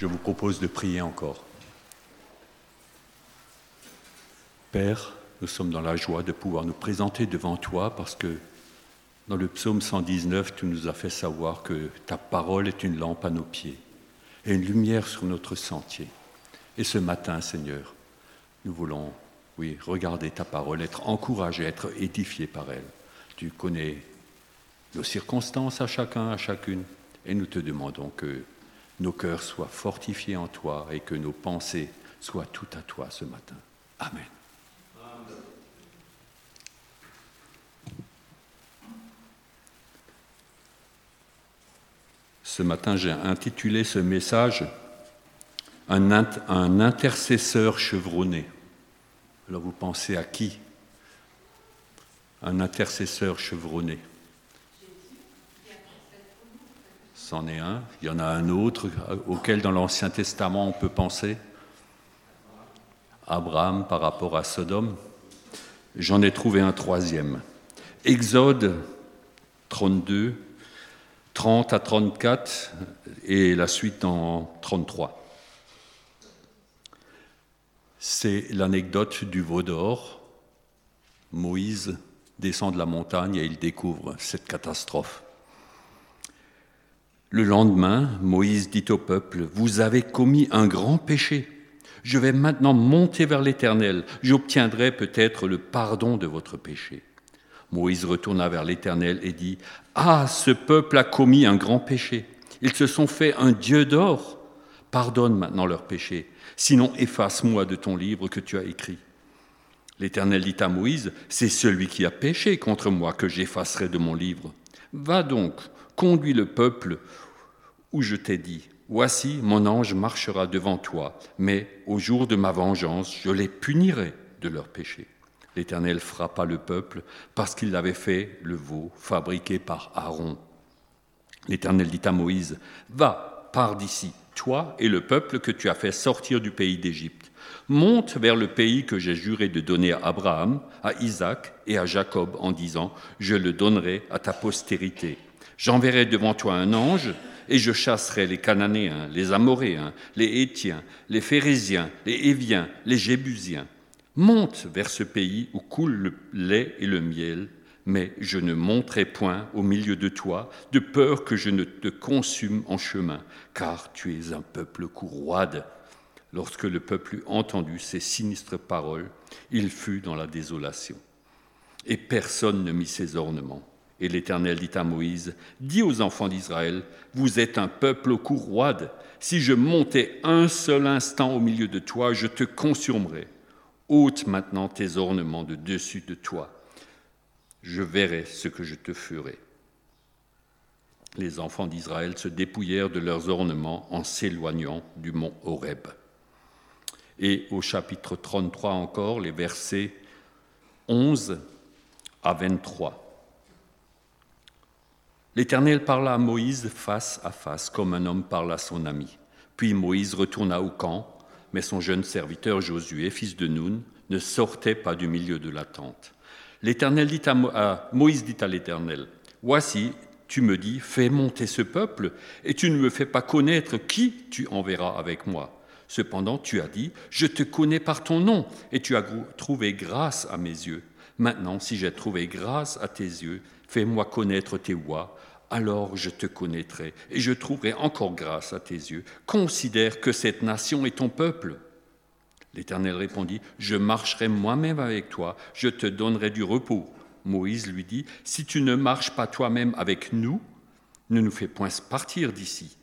Je vous propose de prier encore. Père, nous sommes dans la joie de pouvoir nous présenter devant toi parce que dans le psaume 119, tu nous as fait savoir que ta parole est une lampe à nos pieds et une lumière sur notre sentier. Et ce matin, Seigneur, nous voulons, oui, regarder ta parole, être encouragés, être édifiés par elle. Tu connais nos circonstances à chacun, à chacune, et nous te demandons que nos cœurs soient fortifiés en toi et que nos pensées soient toutes à toi ce matin. Amen. Ce matin, j'ai intitulé ce message un, un, intercesseur chevronné. Alors vous pensez à qui? Un intercesseur chevronné. Il y en a un autre auquel dans l'Ancien Testament on peut penser. Abraham par rapport à Sodome. J'en ai trouvé un troisième. Exode 32, 30 à 34 et la suite en 33. C'est l'anecdote du veau d'or. Moïse descend de la montagne et il découvre cette catastrophe. Le lendemain, Moïse dit au peuple, Vous avez commis un grand péché. Je vais maintenant monter vers l'Éternel. J'obtiendrai peut-être le pardon de votre péché. Moïse retourna vers l'Éternel et dit, Ah, ce peuple a commis un grand péché. Ils se sont fait un Dieu d'or. Pardonne maintenant leur péché, sinon efface-moi de ton livre que tu as écrit. L'Éternel dit à Moïse, C'est celui qui a péché contre moi que j'effacerai de mon livre. Va donc, conduis le peuple où je t'ai dit, Voici, mon ange marchera devant toi, mais au jour de ma vengeance, je les punirai de leur péché. L'Éternel frappa le peuple parce qu'il avait fait le veau fabriqué par Aaron. L'Éternel dit à Moïse, Va, pars d'ici, toi et le peuple que tu as fait sortir du pays d'Égypte. Monte vers le pays que j'ai juré de donner à Abraham, à Isaac et à Jacob en disant, Je le donnerai à ta postérité. J'enverrai devant toi un ange et je chasserai les Cananéens, les Amoréens, les Hétiens, les Phérésiens, les Éviens, les Jébusiens Monte vers ce pays où coule le lait et le miel, mais je ne monterai point au milieu de toi, de peur que je ne te consume en chemin, car tu es un peuple courroide. Lorsque le peuple eut entendu ces sinistres paroles, il fut dans la désolation. Et personne ne mit ses ornements. Et l'Éternel dit à Moïse, Dis aux enfants d'Israël, vous êtes un peuple courroide. Si je montais un seul instant au milieu de toi, je te consumerais ôte maintenant tes ornements de dessus de toi. Je verrai ce que je te ferai. Les enfants d'Israël se dépouillèrent de leurs ornements en s'éloignant du mont Horeb. Et au chapitre 33 encore, les versets 11 à 23. L'Éternel parla à Moïse face à face, comme un homme parle à son ami. Puis Moïse retourna au camp mais son jeune serviteur Josué, fils de Nun, ne sortait pas du milieu de la tente. L'Éternel dit à, Moïse dit à l'Éternel Voici, tu me dis, fais monter ce peuple, et tu ne me fais pas connaître qui tu enverras avec moi. Cependant, tu as dit, je te connais par ton nom, et tu as trouvé grâce à mes yeux. Maintenant, si j'ai trouvé grâce à tes yeux, fais-moi connaître tes voies, alors je te connaîtrai et je trouverai encore grâce à tes yeux. Considère que cette nation est ton peuple. L'Éternel répondit, Je marcherai moi-même avec toi, je te donnerai du repos. Moïse lui dit, Si tu ne marches pas toi-même avec nous, ne nous fais point partir d'ici.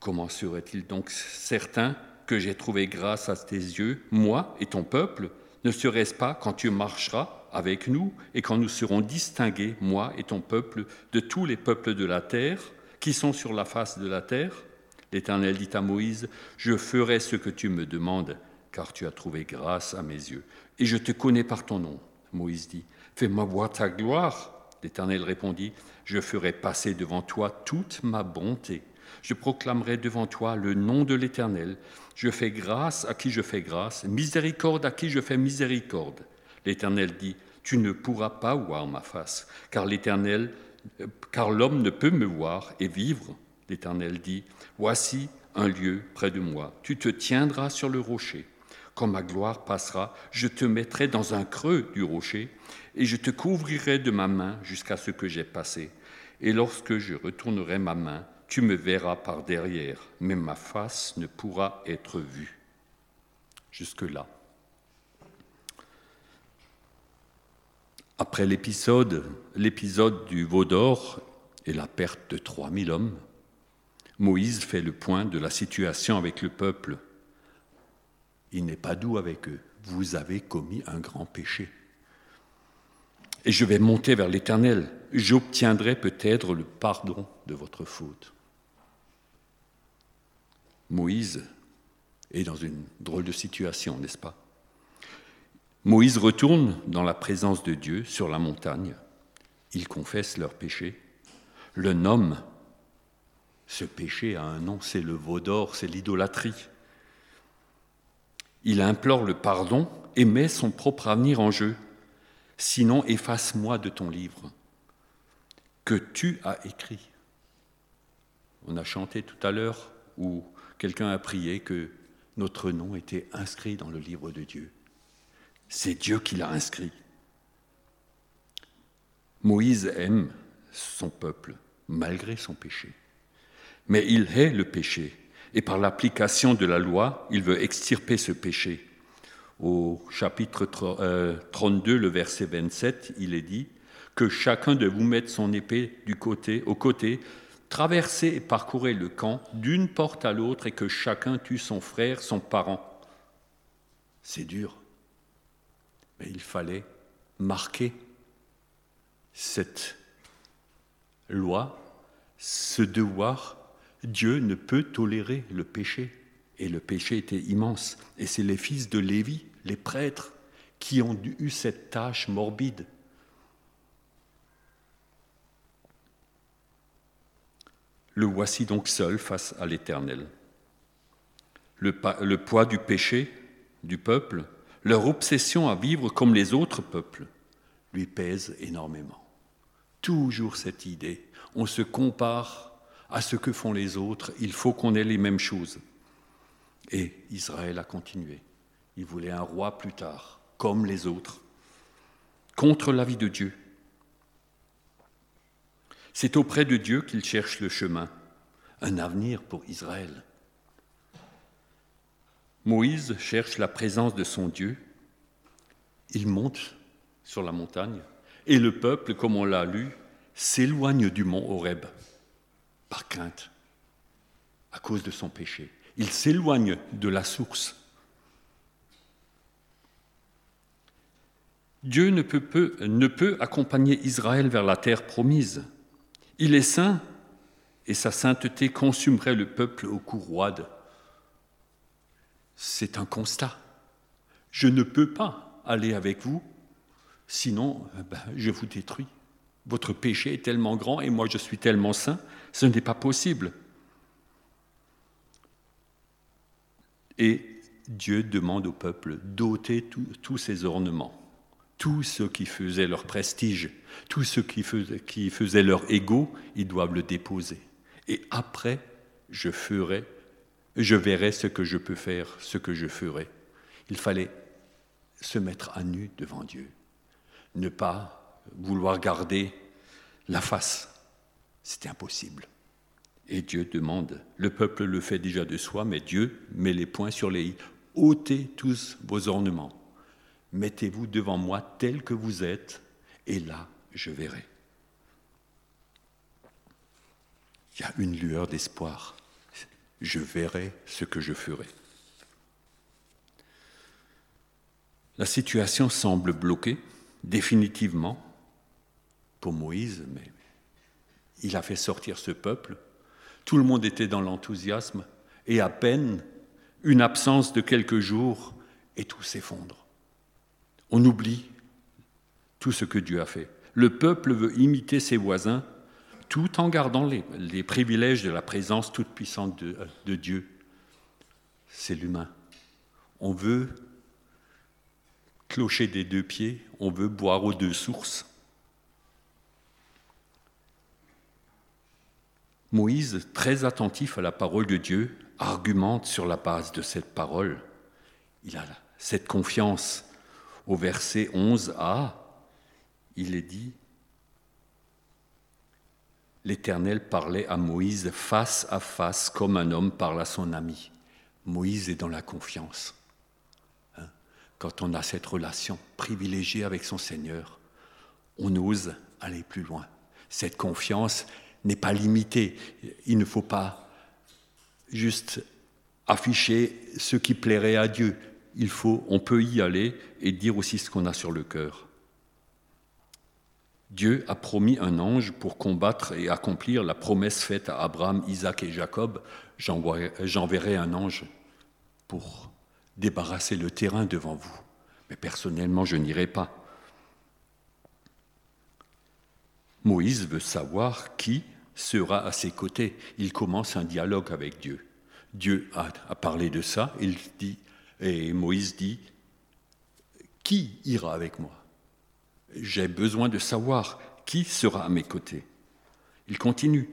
Comment serait-il donc certain que j'ai trouvé grâce à tes yeux, moi et ton peuple? Ne serait-ce pas quand tu marcheras? Avec nous et quand nous serons distingués, moi et ton peuple, de tous les peuples de la terre qui sont sur la face de la terre L'Éternel dit à Moïse, Je ferai ce que tu me demandes, car tu as trouvé grâce à mes yeux, et je te connais par ton nom. Moïse dit, Fais-moi voir ta gloire. L'Éternel répondit, Je ferai passer devant toi toute ma bonté. Je proclamerai devant toi le nom de l'Éternel. Je fais grâce à qui je fais grâce, miséricorde à qui je fais miséricorde. L'Éternel dit, Tu ne pourras pas voir ma face, car l'Éternel, car l'homme ne peut me voir et vivre. L'Éternel dit, Voici un lieu près de moi, tu te tiendras sur le rocher. Quand ma gloire passera, je te mettrai dans un creux du rocher, et je te couvrirai de ma main jusqu'à ce que j'ai passé. Et lorsque je retournerai ma main, tu me verras par derrière, mais ma face ne pourra être vue. Jusque-là. Après l'épisode, du veau d'or et la perte de 3000 hommes, Moïse fait le point de la situation avec le peuple. Il n'est pas doux avec eux. Vous avez commis un grand péché. Et je vais monter vers l'Éternel. J'obtiendrai peut-être le pardon de votre faute. Moïse est dans une drôle de situation, n'est-ce pas? Moïse retourne dans la présence de Dieu sur la montagne. Il confesse leur péché, le nomme. Ce péché a un nom, c'est le veau d'or, c'est l'idolâtrie. Il implore le pardon et met son propre avenir en jeu. Sinon, efface-moi de ton livre que tu as écrit. On a chanté tout à l'heure où quelqu'un a prié que notre nom était inscrit dans le livre de Dieu. C'est Dieu qui l'a inscrit. Moïse aime son peuple malgré son péché. Mais il hait le péché et par l'application de la loi, il veut extirper ce péché. Au chapitre 32, euh, le verset 27, il est dit que chacun de vous mette son épée du côté, au côté, traversez et parcourez le camp d'une porte à l'autre et que chacun tue son frère, son parent. C'est dur. Mais il fallait marquer cette loi, ce devoir. Dieu ne peut tolérer le péché. Et le péché était immense. Et c'est les fils de Lévi, les prêtres, qui ont eu cette tâche morbide. Le voici donc seul face à l'Éternel. Le, poids du péché du peuple leur obsession à vivre comme les autres peuples lui pèse énormément. Toujours cette idée, on se compare à ce que font les autres, il faut qu'on ait les mêmes choses. Et Israël a continué. Il voulait un roi plus tard, comme les autres, contre l'avis de Dieu. C'est auprès de Dieu qu'il cherche le chemin, un avenir pour Israël. Moïse cherche la présence de son Dieu. Il monte sur la montagne et le peuple, comme on l'a lu, s'éloigne du mont Horeb par crainte, à cause de son péché. Il s'éloigne de la source. Dieu ne peut, ne peut accompagner Israël vers la terre promise. Il est saint et sa sainteté consumerait le peuple au cou roide c'est un constat. Je ne peux pas aller avec vous, sinon euh, ben, je vous détruis. Votre péché est tellement grand et moi je suis tellement saint, ce n'est pas possible. Et Dieu demande au peuple d'ôter tous ces ornements, tout ce qui faisait leur prestige, tout ce qui faisait, qui faisait leur ego, ils doivent le déposer. Et après, je ferai je verrai ce que je peux faire, ce que je ferai. Il fallait se mettre à nu devant Dieu, ne pas vouloir garder la face. C'était impossible. Et Dieu demande, le peuple le fait déjà de soi, mais Dieu met les points sur les i. ôtez tous vos ornements, mettez-vous devant moi tel que vous êtes, et là je verrai. Il y a une lueur d'espoir je verrai ce que je ferai. La situation semble bloquée définitivement pour Moïse, mais il a fait sortir ce peuple. Tout le monde était dans l'enthousiasme et à peine une absence de quelques jours et tout s'effondre. On oublie tout ce que Dieu a fait. Le peuple veut imiter ses voisins tout en gardant les, privilèges de la présence toute puissante de, de Dieu. C'est l'humain. On veut clocher des deux pieds, on veut boire aux deux sources. Moïse, très attentif à la parole de Dieu, argumente sur la base de cette parole. Il a cette confiance. Au verset 11a, il est dit, L'Éternel parlait à Moïse face à face comme un homme parle à son ami. Moïse est dans la confiance. Hein? Quand on a cette relation privilégiée avec son Seigneur, on ose aller plus loin. Cette confiance n'est pas limitée. Il ne faut pas juste afficher ce qui plairait à Dieu. Il faut, on peut y aller et dire aussi ce qu'on a sur le cœur. Dieu a promis un ange pour combattre et accomplir la promesse faite à Abraham, Isaac et Jacob. J'enverrai un ange pour débarrasser le terrain devant vous. Mais personnellement, je n'irai pas. Moïse veut savoir qui sera à ses côtés. Il commence un dialogue avec Dieu. Dieu a, parlé de ça, il dit, et Moïse dit, qui ira avec moi? J'ai besoin de savoir qui sera à mes côtés. Il continue.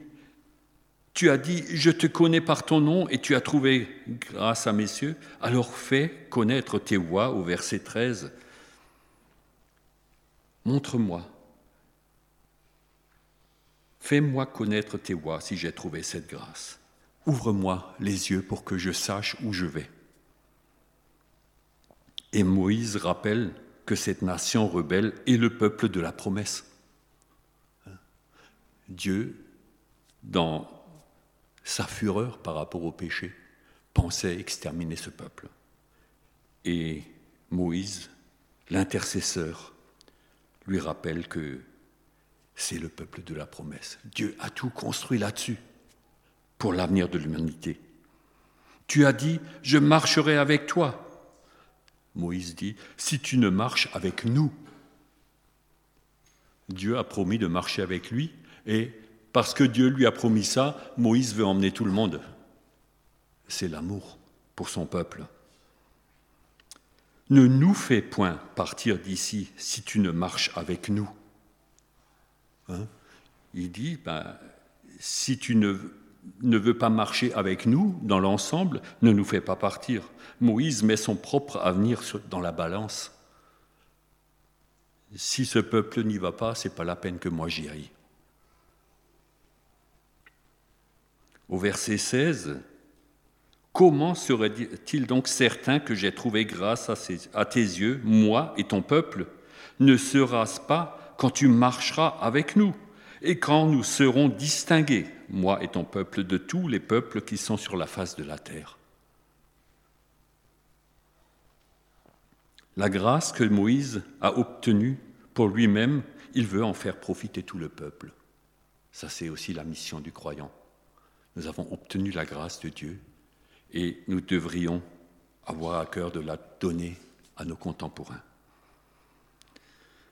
Tu as dit, je te connais par ton nom et tu as trouvé grâce à mes cieux, alors fais connaître tes voies au verset 13. Montre-moi. Fais-moi connaître tes voies si j'ai trouvé cette grâce. Ouvre-moi les yeux pour que je sache où je vais. Et Moïse rappelle cette nation rebelle est le peuple de la promesse. Dieu, dans sa fureur par rapport au péché, pensait exterminer ce peuple. Et Moïse, l'intercesseur, lui rappelle que c'est le peuple de la promesse. Dieu a tout construit là-dessus pour l'avenir de l'humanité. Tu as dit, je marcherai avec toi. Moïse dit, si tu ne marches avec nous, Dieu a promis de marcher avec lui, et parce que Dieu lui a promis ça, Moïse veut emmener tout le monde. C'est l'amour pour son peuple. Ne nous fais point partir d'ici si tu ne marches avec nous. Hein? Il dit, ben, si tu ne ne veut pas marcher avec nous dans l'ensemble, ne nous fait pas partir. Moïse met son propre avenir dans la balance. Si ce peuple n'y va pas, c'est pas la peine que moi j'y aille. Au verset 16, comment serait-il donc certain que j'ai trouvé grâce à, tes yeux, moi et ton peuple? Ne sera-ce pas quand tu marcheras avec nous et quand nous serons distingués, moi et ton peuple, de tous les peuples qui sont sur la face de la terre. La grâce que Moïse a obtenue pour lui-même, il veut en faire profiter tout le peuple. Ça, c'est aussi la mission du croyant. Nous avons obtenu la grâce de Dieu et nous devrions avoir à cœur de la donner à nos contemporains.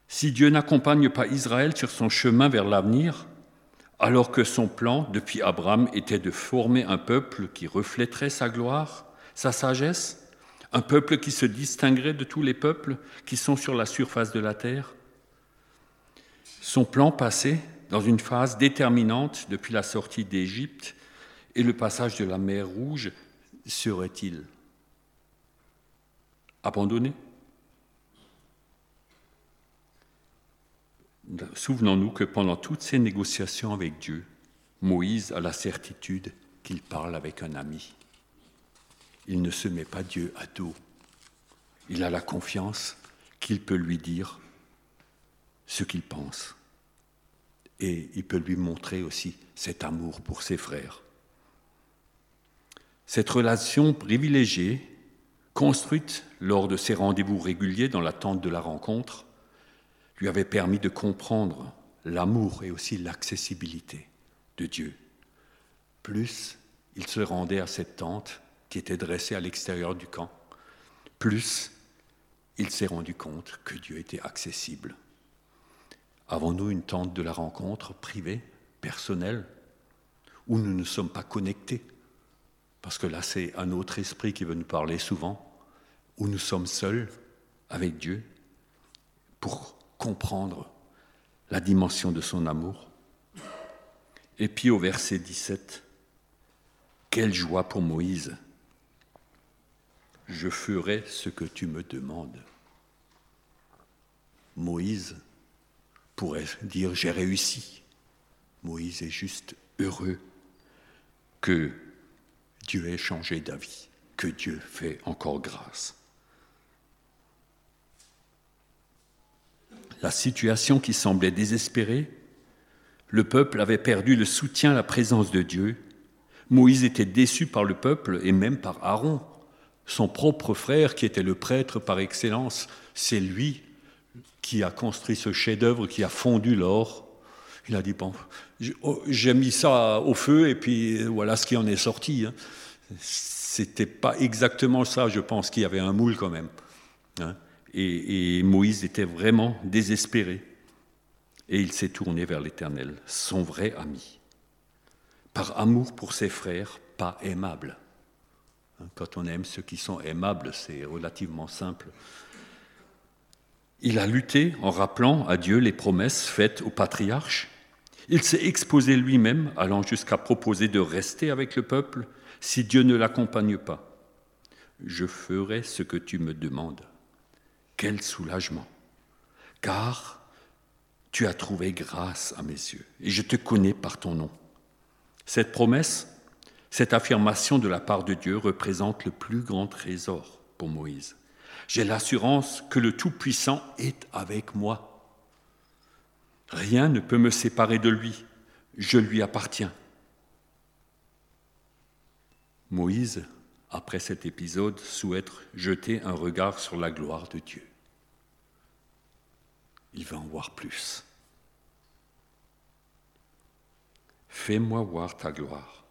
Si Dieu n'accompagne pas Israël sur son chemin vers l'avenir, alors que son plan depuis Abraham était de former un peuple qui reflèterait sa gloire, sa sagesse, un peuple qui se distinguerait de tous les peuples qui sont sur la surface de la terre, son plan passé dans une phase déterminante depuis la sortie d'Égypte et le passage de la mer Rouge serait-il abandonné? Souvenons-nous que pendant toutes ces négociations avec Dieu, Moïse a la certitude qu'il parle avec un ami. Il ne se met pas Dieu à dos. Il a la confiance qu'il peut lui dire ce qu'il pense. Et il peut lui montrer aussi cet amour pour ses frères. Cette relation privilégiée, construite lors de ses rendez-vous réguliers dans l'attente de la rencontre, lui avait permis de comprendre l'amour et aussi l'accessibilité de Dieu. Plus il se rendait à cette tente qui était dressée à l'extérieur du camp, plus il s'est rendu compte que Dieu était accessible. Avons-nous une tente de la rencontre privée, personnelle, où nous ne sommes pas connectés? Parce que là, c'est un autre esprit qui veut nous parler souvent, où nous sommes seuls avec Dieu pour comprendre la dimension de son amour. Et puis au verset 17, quelle joie pour Moïse. Je ferai ce que tu me demandes. Moïse pourrait dire j'ai réussi. Moïse est juste heureux que Dieu ait changé d'avis, que Dieu fait encore grâce. La situation qui semblait désespérée, le peuple avait perdu le soutien à la présence de Dieu. Moïse était déçu par le peuple et même par Aaron, son propre frère qui était le prêtre par excellence. C'est lui qui a construit ce chef-d'œuvre, qui a fondu l'or. Il a dit, bon, oh, j'ai mis ça au feu et puis voilà ce qui en est sorti. Hein. C'était pas exactement ça, je pense qu'il y avait un moule quand même. Hein. Et, Moïse était vraiment désespéré. Et il s'est tourné vers l'Éternel, son vrai ami. Par amour pour ses frères, pas aimable. Hein, quand on aime ceux qui sont aimables, c'est relativement simple. Il a lutté en rappelant à Dieu les promesses faites aux patriarches. Il s'est exposé lui-même, allant jusqu'à proposer de rester avec le peuple si Dieu ne l'accompagne pas. Je ferai ce que tu me demandes. Quel soulagement, car tu as trouvé grâce à mes yeux, et je te connais par ton nom. Cette promesse, cette affirmation de la part de Dieu représente le plus grand trésor pour Moïse. J'ai l'assurance que le Tout-Puissant est avec moi. Rien ne peut me séparer de lui. Je lui appartiens. Moïse, après cet épisode, souhaite jeter un regard sur la gloire de Dieu. Il veut en voir plus. Fais-moi voir ta gloire.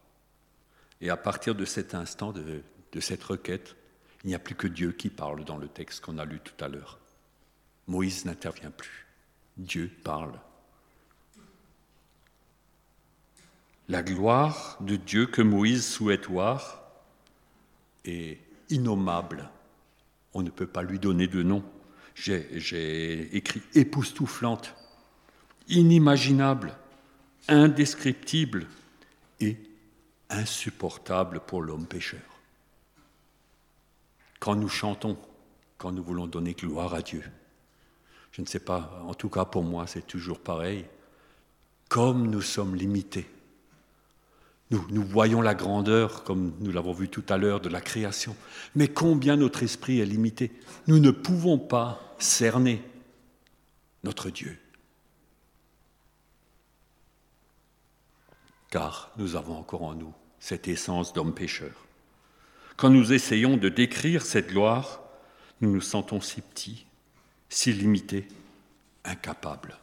Et à partir de cet instant, de, de cette requête, il n'y a plus que Dieu qui parle dans le texte qu'on a lu tout à l'heure. Moïse n'intervient plus. Dieu parle. La gloire de Dieu que Moïse souhaite voir est innommable. On ne peut pas lui donner de nom. J'ai écrit époustouflante, inimaginable, indescriptible et insupportable pour l'homme pécheur quand nous chantons, quand nous voulons donner gloire à Dieu. Je ne sais pas, en tout cas pour moi, c'est toujours pareil. Comme nous sommes limités, nous, voyons la grandeur, comme nous l'avons vu tout à l'heure, de la création, mais combien notre esprit est limité. Nous ne pouvons pas cerner notre Dieu. Car nous avons encore en nous cette essence d'homme pécheur. Quand nous essayons de décrire cette gloire, nous nous sentons si petits, si limités, incapables.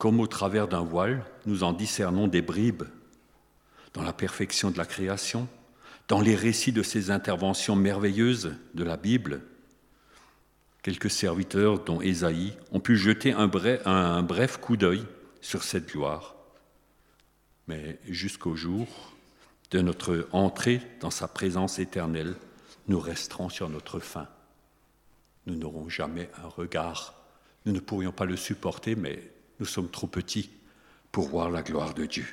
Comme au travers d'un voile, nous en discernons des bribes dans la perfection de la création, dans les récits de ces interventions merveilleuses de la Bible. Quelques serviteurs, dont Ésaïe, ont pu jeter un bref, coup d'œil sur cette gloire. Mais jusqu'au jour de notre entrée dans sa présence éternelle, nous resterons sur notre faim. Nous n'aurons jamais un regard. Nous ne pourrions pas le supporter, mais nous sommes trop petits pour voir la gloire de Dieu.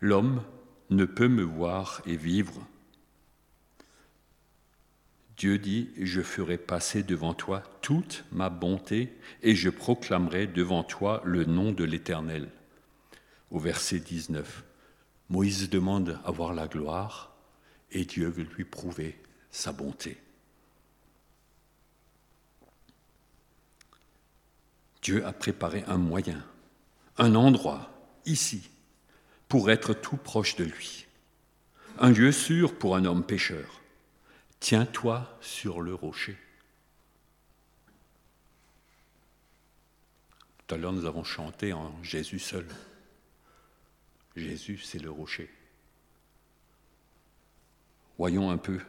L'homme ne peut me voir et vivre. Dieu dit, je ferai passer devant toi toute ma bonté et je proclamerai devant toi le nom de l'Éternel au verset 19. Moïse demande à voir la gloire et Dieu veut lui prouver sa bonté. Dieu a préparé un moyen, un endroit, ici, pour être tout proche de lui. Un lieu sûr pour un homme pécheur. Tiens-toi sur le rocher. Tout à l'heure, nous avons chanté en Jésus seul. Jésus, c'est le rocher. Voyons un peu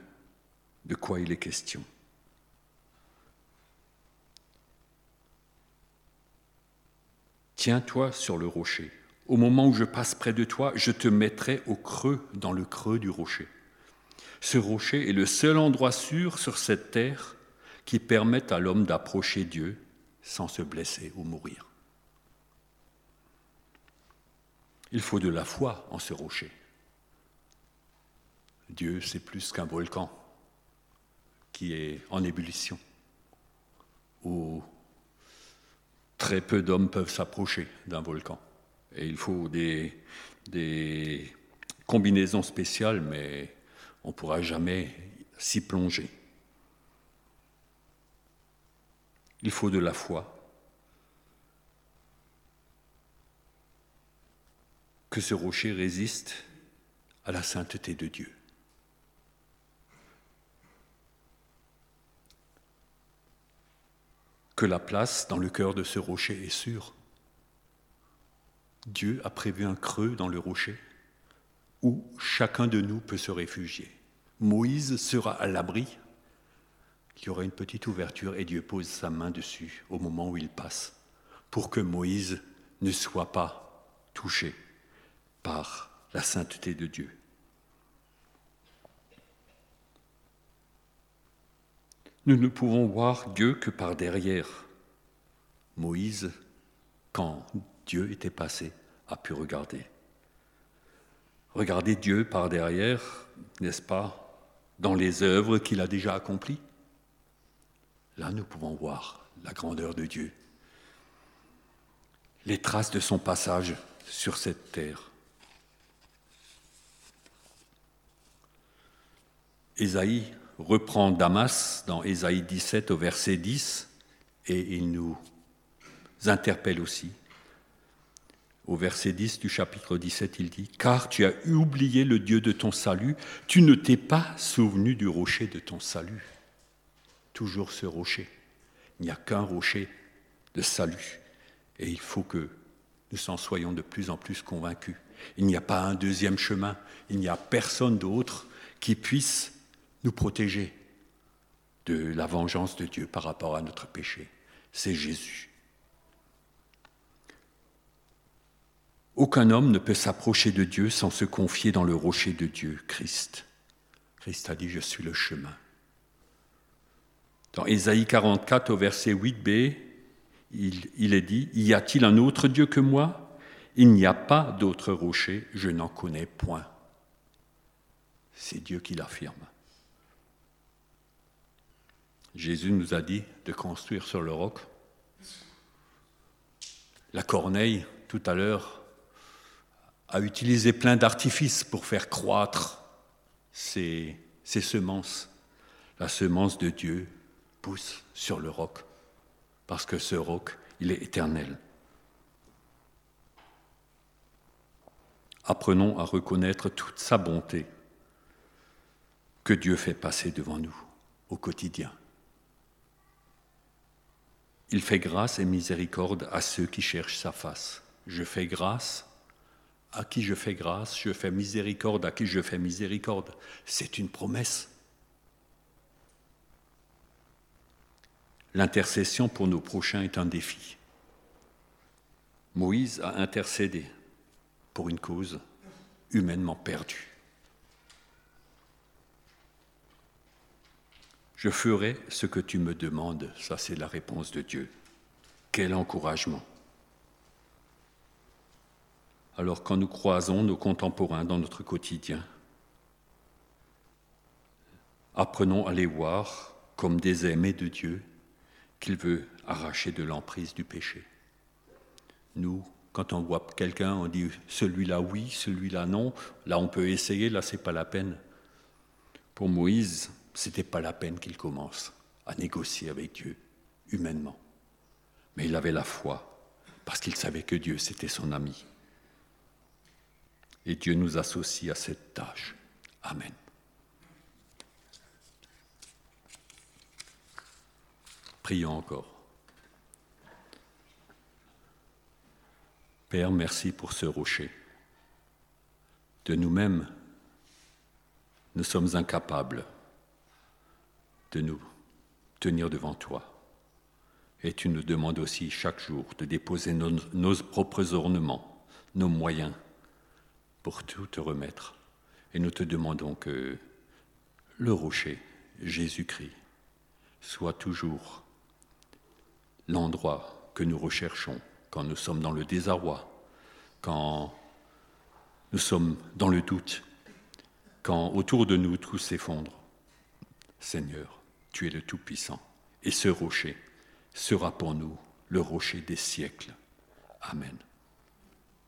de quoi il est question. Tiens-toi sur le rocher. Au moment où je passe près de toi, je te mettrai au creux, dans le creux du rocher. Ce rocher est le seul endroit sûr sur cette terre qui permette à l'homme d'approcher Dieu sans se blesser ou mourir. Il faut de la foi en ce rocher. Dieu, c'est plus qu'un volcan qui est en ébullition, très peu d'hommes peuvent s'approcher d'un volcan. Et il faut des, des combinaisons spéciales, mais on ne pourra jamais s'y plonger. Il faut de la foi. Que ce rocher résiste à la sainteté de Dieu. La place dans le cœur de ce rocher est sûre. Dieu a prévu un creux dans le rocher où chacun de nous peut se réfugier. Moïse sera à l'abri. Il y aura une petite ouverture et Dieu pose sa main dessus au moment où il passe pour que Moïse ne soit pas touché par la sainteté de Dieu. Nous ne pouvons voir Dieu que par derrière. Moïse, quand Dieu était passé, a pu regarder. Regarder Dieu par derrière, n'est-ce pas, dans les œuvres qu'il a déjà accomplies? Là, nous pouvons voir la grandeur de Dieu, les traces de son passage sur cette terre. Ésaïe reprend Damas dans Ésaïe 17 au verset 10 et il nous interpelle aussi. Au verset 10 du chapitre 17, il dit, Car tu as oublié le Dieu de ton salut, tu ne t'es pas souvenu du rocher de ton salut. Toujours ce rocher. Il n'y a qu'un rocher de salut. Et il faut que nous en soyons de plus en plus convaincus. Il n'y a pas un deuxième chemin. Il n'y a personne d'autre qui puisse nous protéger de la vengeance de Dieu par rapport à notre péché. C'est Jésus. Aucun homme ne peut s'approcher de Dieu sans se confier dans le rocher de Dieu, Christ. Christ a dit, je suis le chemin. Dans Ésaïe 44 au verset 8b, il, il est dit, Y a-t-il un autre Dieu que moi? Il n'y a pas d'autre rocher, je n'en connais point. C'est Dieu qui l'affirme. Jésus nous a dit de construire sur le roc. La Corneille, tout à l'heure, a utilisé plein d'artifices pour faire croître ces semences. La semence de Dieu pousse sur le roc, parce que ce roc, il est éternel. Apprenons à reconnaître toute sa bonté que Dieu fait passer devant nous au quotidien. Il fait grâce et miséricorde à ceux qui cherchent sa face. Je fais grâce à qui je fais grâce, je fais miséricorde, à qui je fais miséricorde. C'est une promesse. L'intercession pour nos prochains est un défi. Moïse a intercédé pour une cause humainement perdue. Je ferai ce que tu me demandes, ça c'est la réponse de Dieu. Quel encouragement. Alors quand nous croisons nos contemporains dans notre quotidien, apprenons à les voir comme des aimés de Dieu qu'il veut arracher de l'emprise du péché. Nous, quand on voit quelqu'un, on dit celui-là oui, celui-là non. Là, on peut essayer, là, c'est pas la peine. Pour Moïse, c'était pas la peine qu'il commence à négocier avec Dieu humainement. Mais il avait la foi parce qu'il savait que Dieu, c'était son ami. Et Dieu nous associe à cette tâche. Amen. Prions encore. Père, merci pour ce rocher. De nous-mêmes, nous sommes incapables de nous tenir devant toi. Et tu nous demandes aussi chaque jour de déposer nos, propres ornements, nos moyens, pour tout te remettre. Et nous te demandons que le rocher, Jésus-Christ, soit toujours l'endroit que nous recherchons quand nous sommes dans le désarroi, quand nous sommes dans le doute, quand autour de nous tout s'effondre. Seigneur, tu es le Tout-Puissant, et ce rocher sera pour nous le rocher des siècles. Amen.